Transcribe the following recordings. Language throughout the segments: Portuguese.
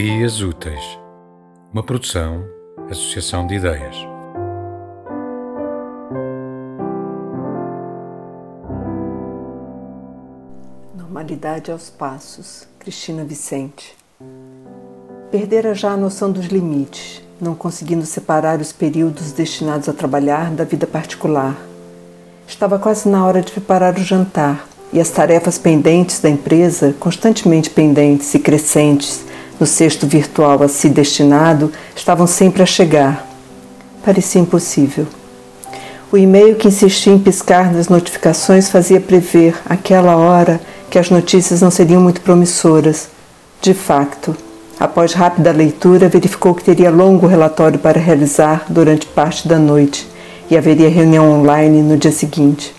Ideias Úteis, uma produção, associação de ideias. Normalidade aos passos, Cristina Vicente. Perdera já a noção dos limites, não conseguindo separar os períodos destinados a trabalhar da vida particular. Estava quase na hora de preparar o jantar e as tarefas pendentes da empresa, constantemente pendentes e crescentes, no cesto virtual a si destinado, estavam sempre a chegar. Parecia impossível. O e-mail que insistia em piscar nas notificações fazia prever, aquela hora, que as notícias não seriam muito promissoras. De facto, após rápida leitura, verificou que teria longo relatório para realizar durante parte da noite e haveria reunião online no dia seguinte.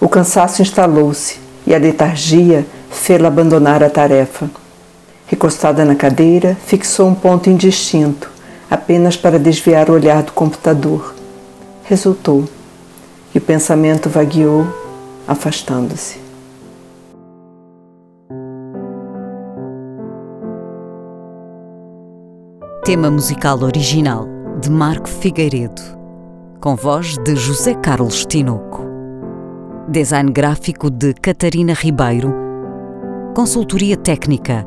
O cansaço instalou-se e a letargia fê-la abandonar a tarefa. Recostada na cadeira, fixou um ponto indistinto, apenas para desviar o olhar do computador. Resultou, e o pensamento vagueou, afastando-se. Tema musical original de Marco Figueiredo, com voz de José Carlos Tinoco. Design gráfico de Catarina Ribeiro. Consultoria técnica